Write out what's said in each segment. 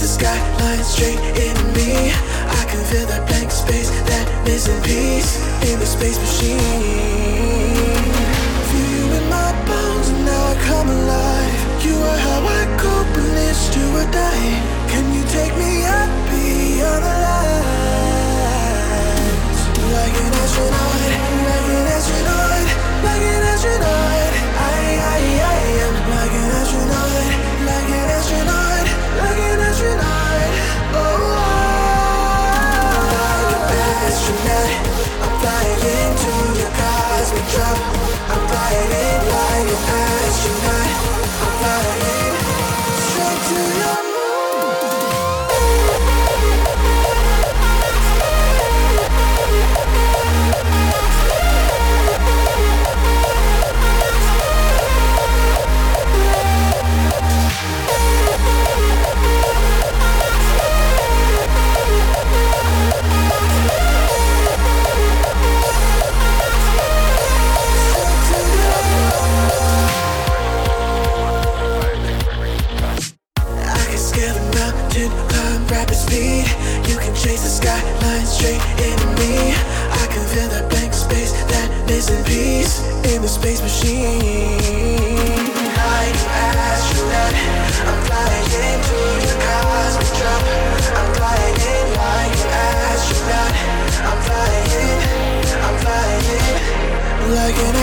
the skyline straight in me. I can feel that blank space, that missing piece in the space machine. Feel you in my bones, and now I come alive. You are how I cope when it's do or die. Can you take me up beyond the lines? Like an astronaut, like an astronaut, like an astronaut.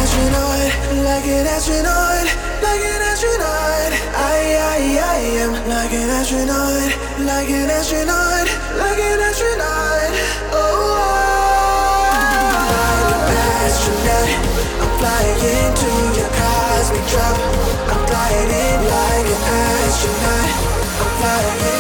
Astronaut, like an astronaut, like an astronaut. I, I, I am like an astronaut, like an astronaut, like an astronaut. Oh, like an astronaut. I'm flying into your cosmic drop. I'm in like an astronaut. I'm flying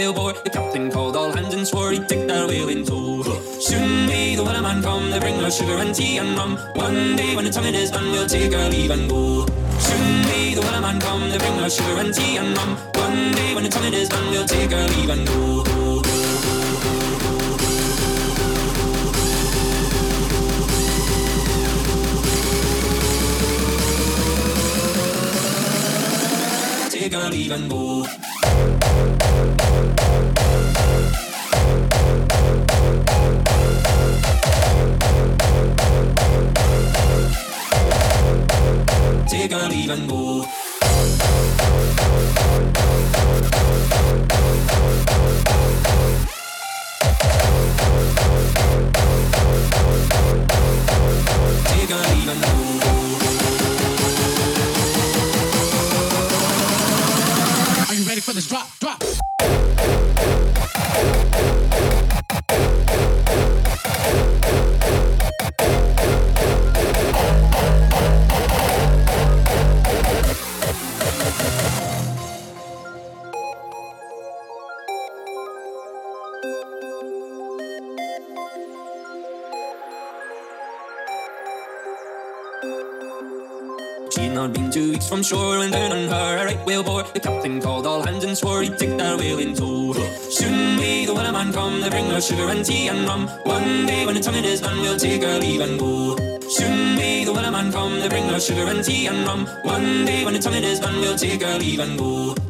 whale bore. The captain called all hands and swore he'd take that whale in tow. Soon may the man come to bring us sugar and tea and rum. One day when the tonguing is done, we'll take our leave and go. Soon may the man come to bring us sugar and tea and rum. One day when the tonguing is done, we'll take our leave and go. Take our leave and go. Take our leave and go. Ready for this drop? Drop. From shore when down on her a right whale bore. The captain called all hands and swore he'd take that whale in tow. Soon may the man come to bring us sugar and tea and rum. One day when the tonguing is done, we'll take our leave and go. Soon may the man come to bring us sugar and tea and rum. One day when the tonguing is done, we'll take our leave and go.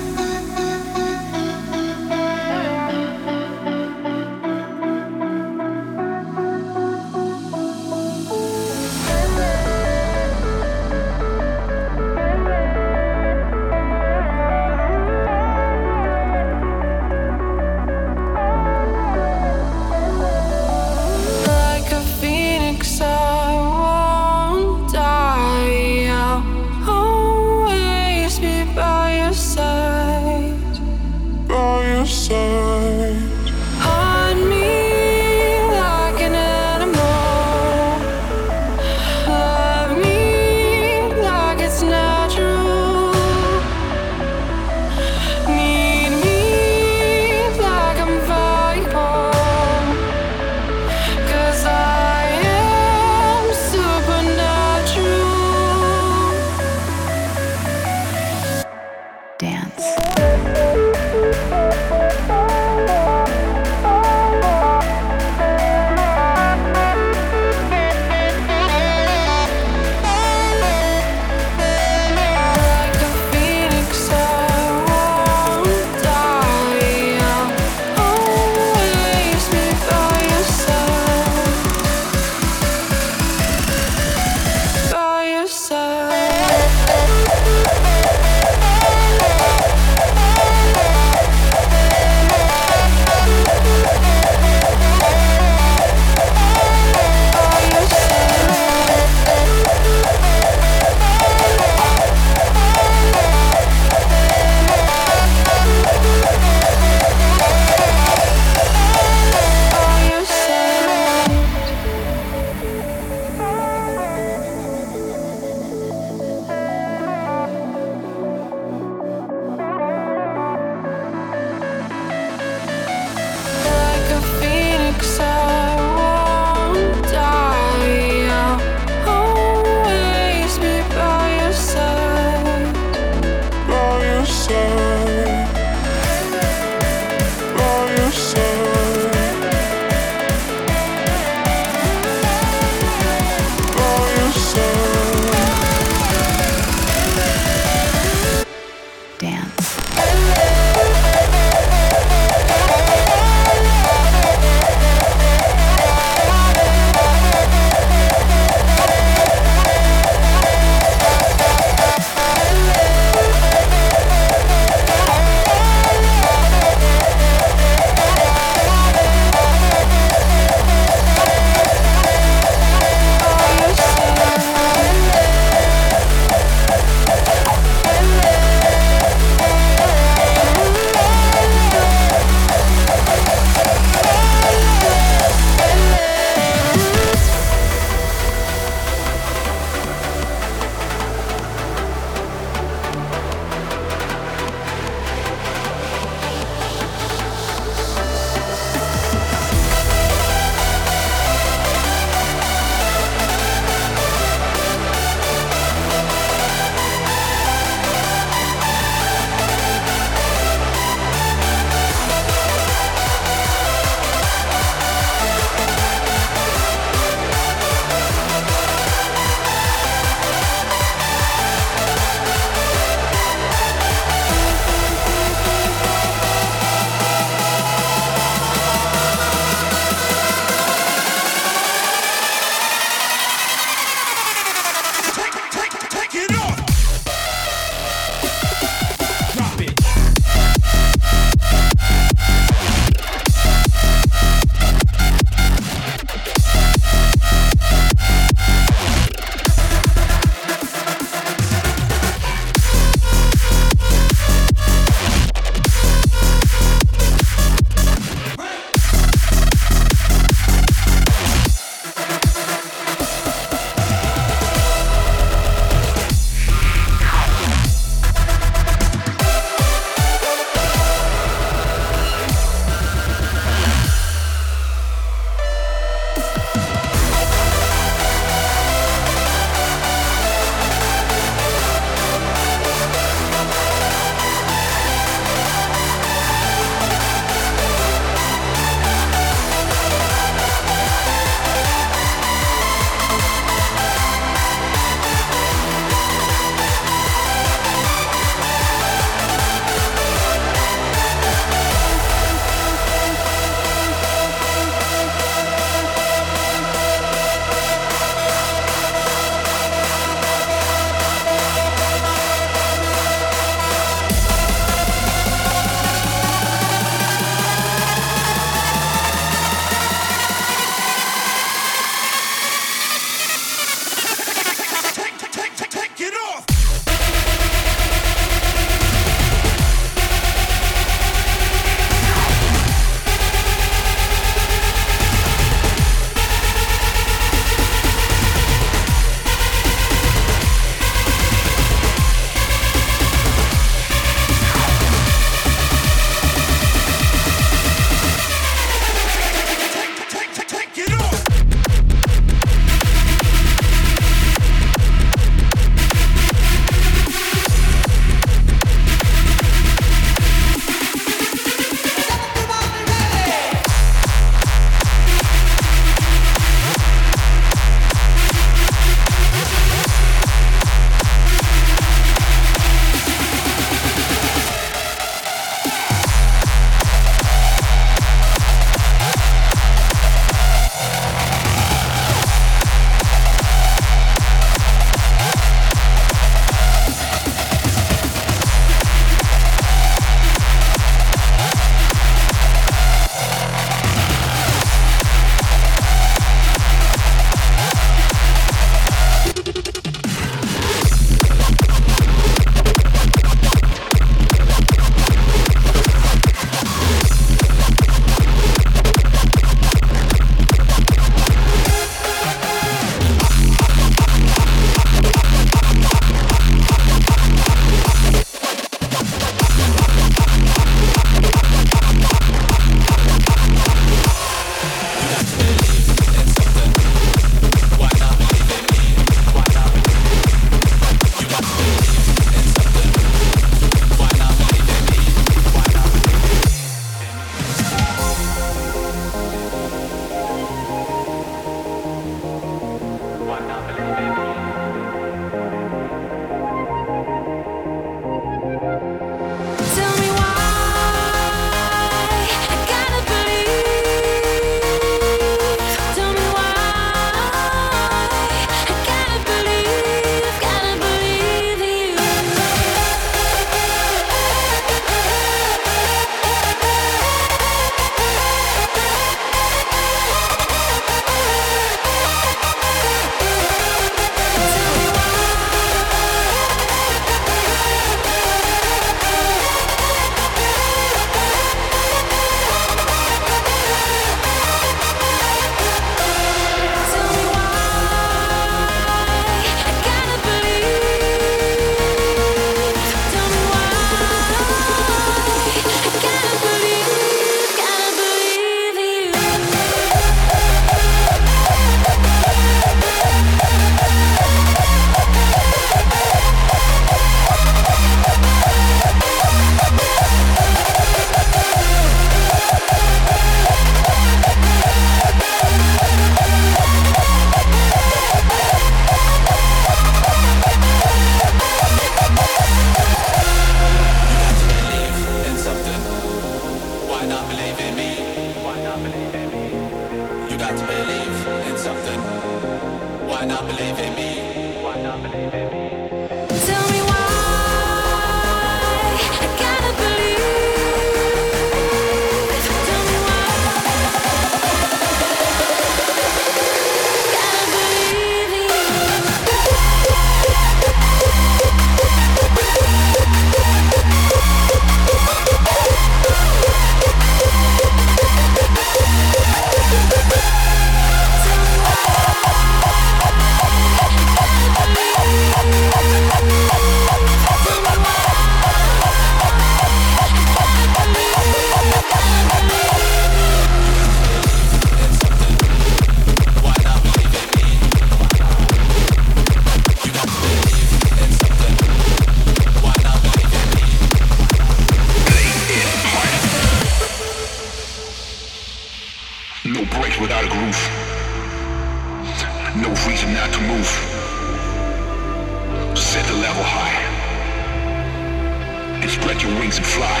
wings and fly.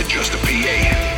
Adjust the PA.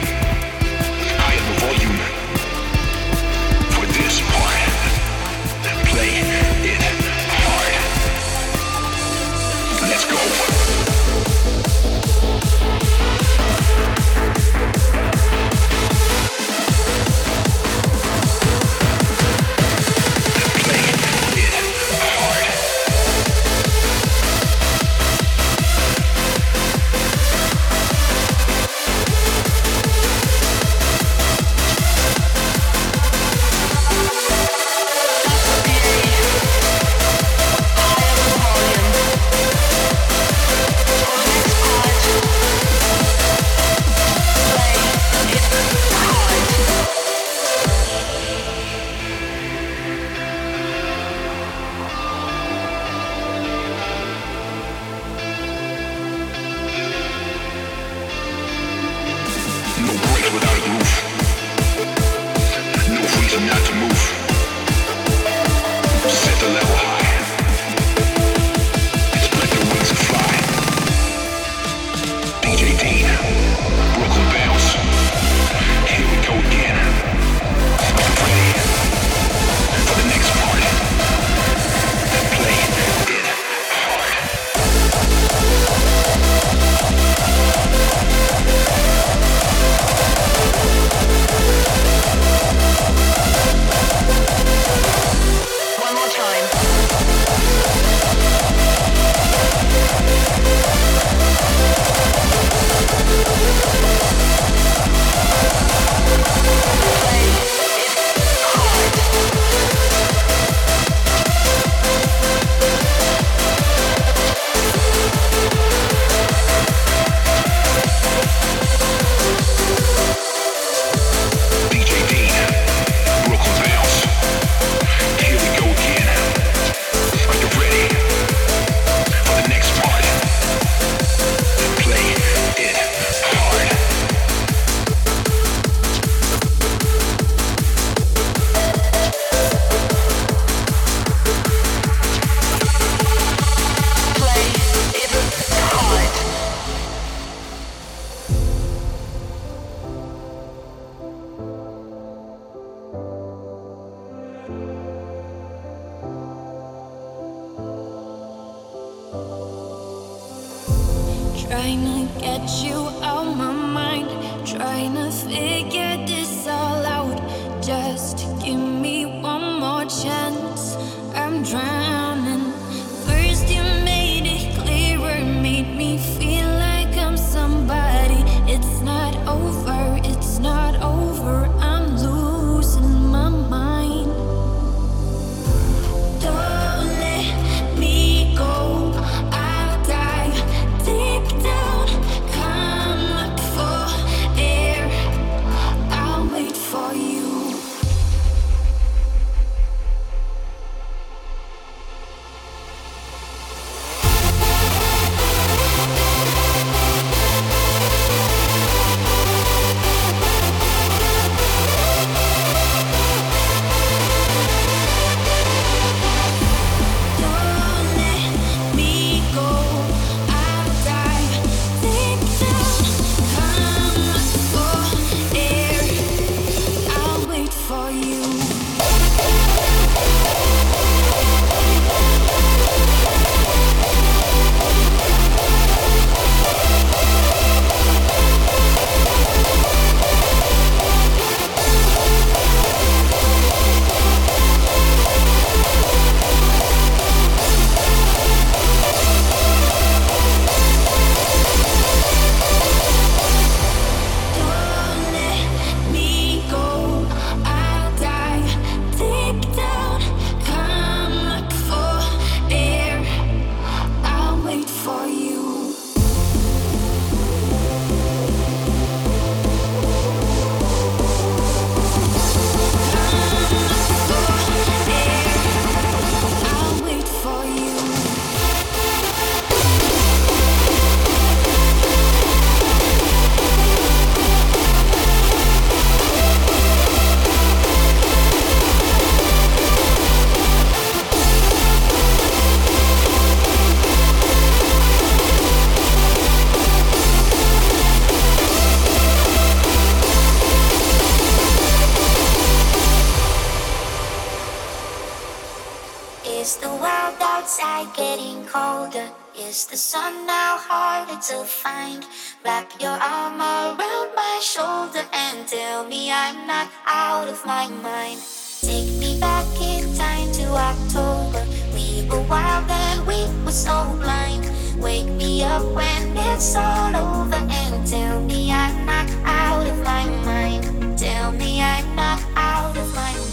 Is the sun now harder to find? Wrap your arm around my shoulder and tell me I'm not out of my mind. Take me back in time to October. We were wild and we were so blind. Wake me up when it's all over and tell me I'm not out of my mind. Tell me I'm not out of my mind.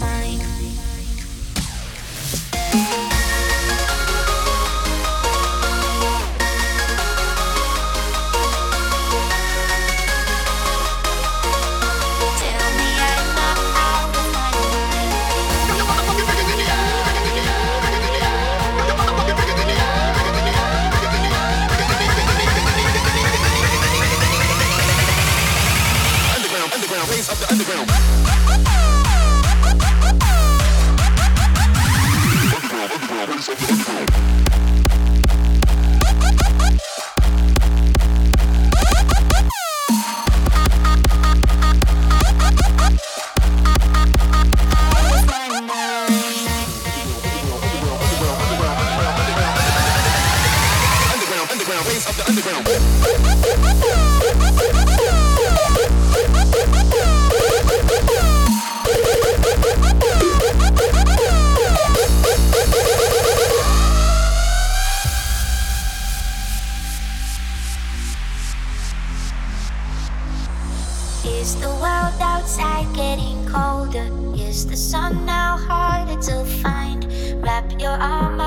Underground. Is the world outside getting colder? Is the sun now harder to find? Wrap your arm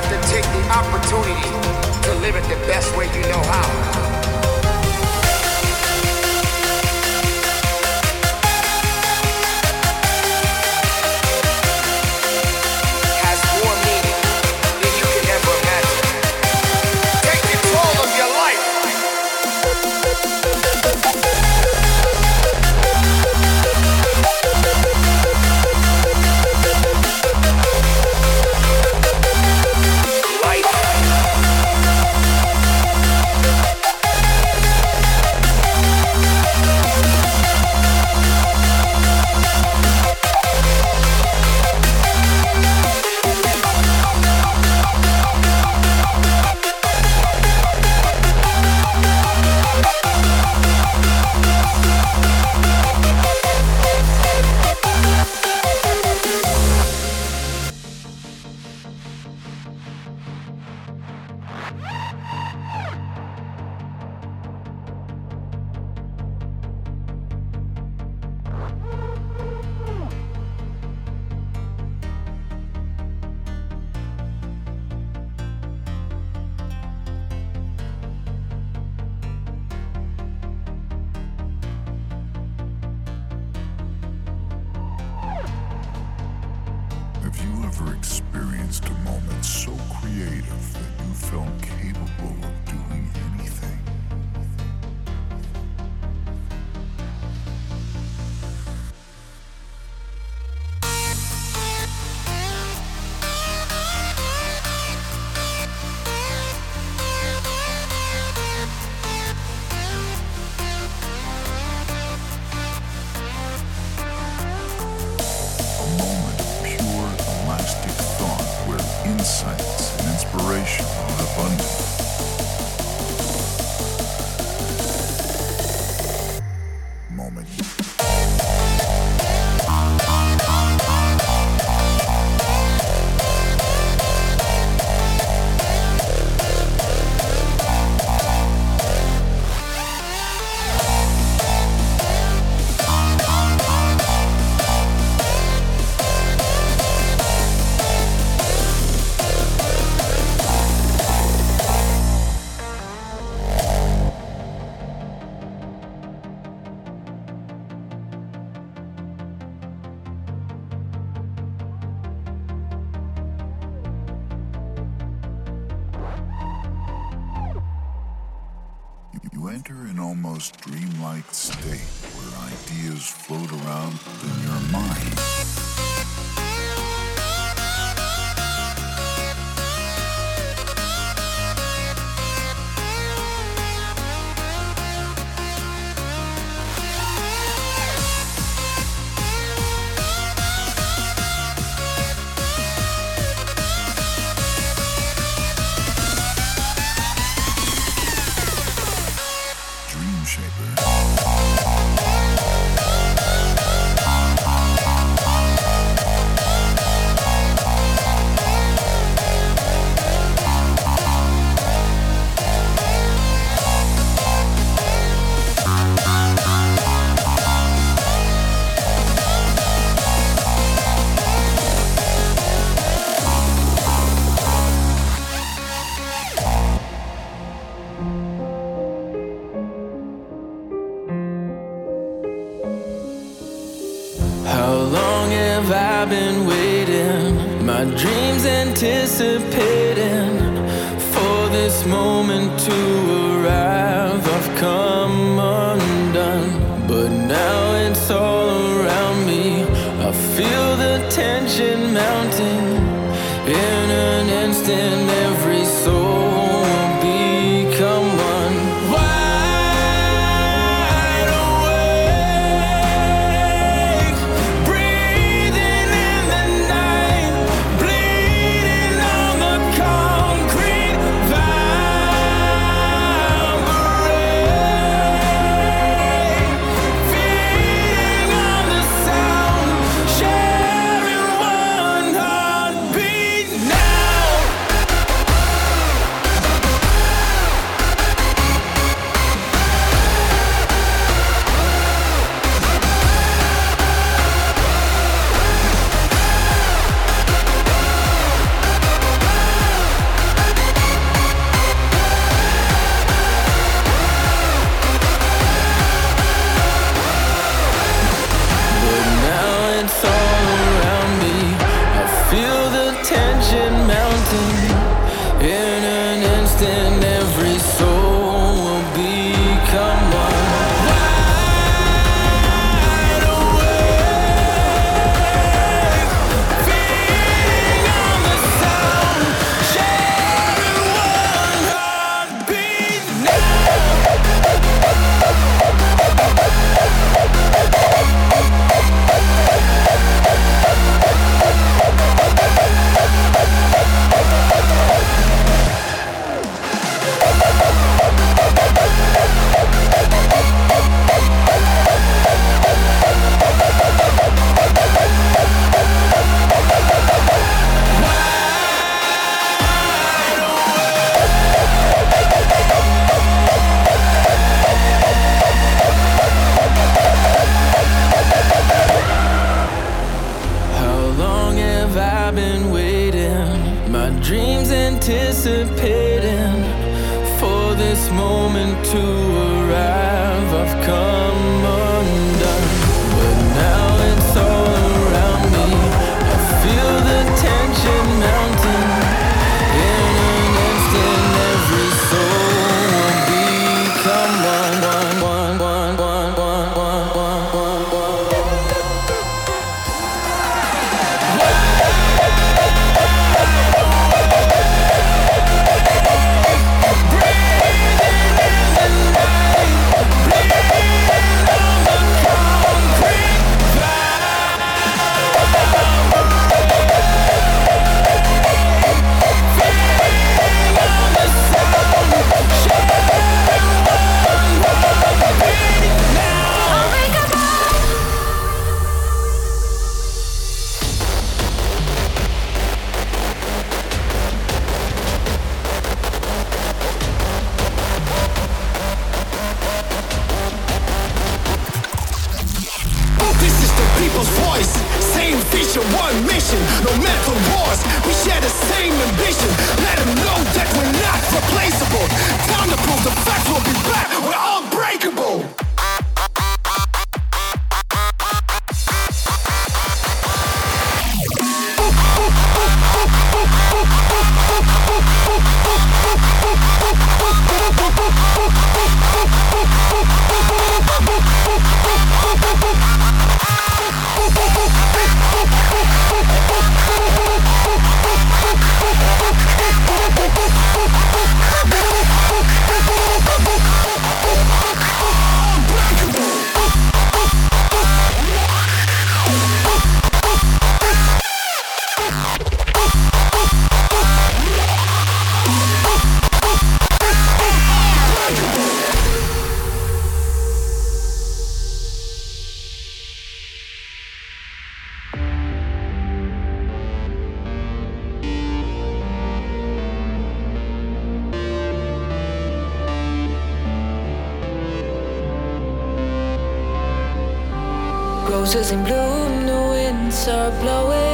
have to take the opportunity to live it the best way you know how. So creative that you felt capable of doing anything? roses in bloom, the winds are blowing.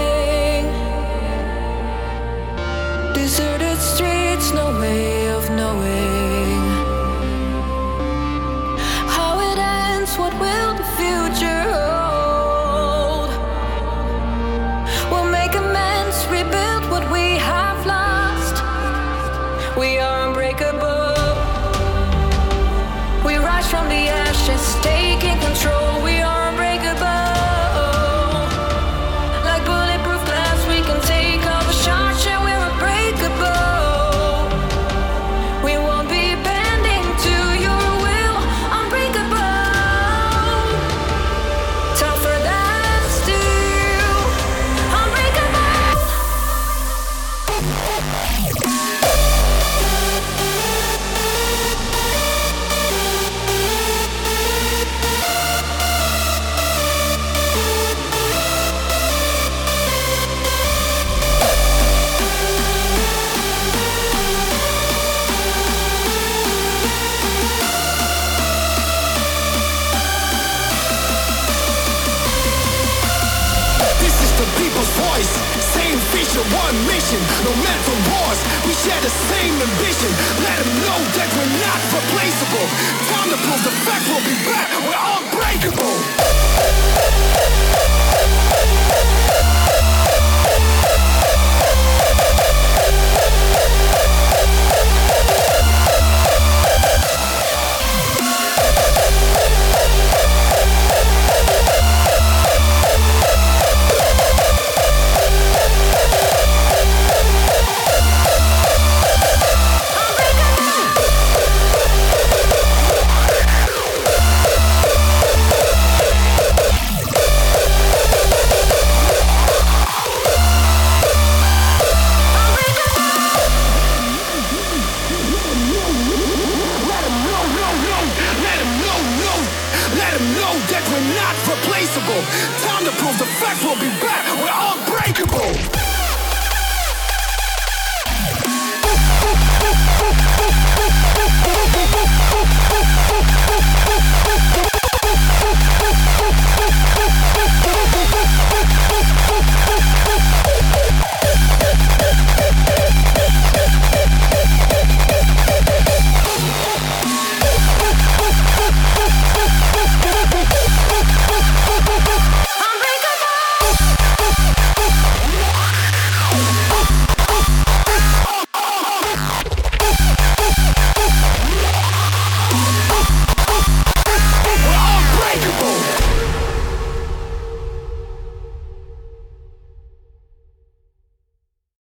share the same ambition. Let them know that we're not replaceable. Time to prove the fact we'll be back. We're unbreakable.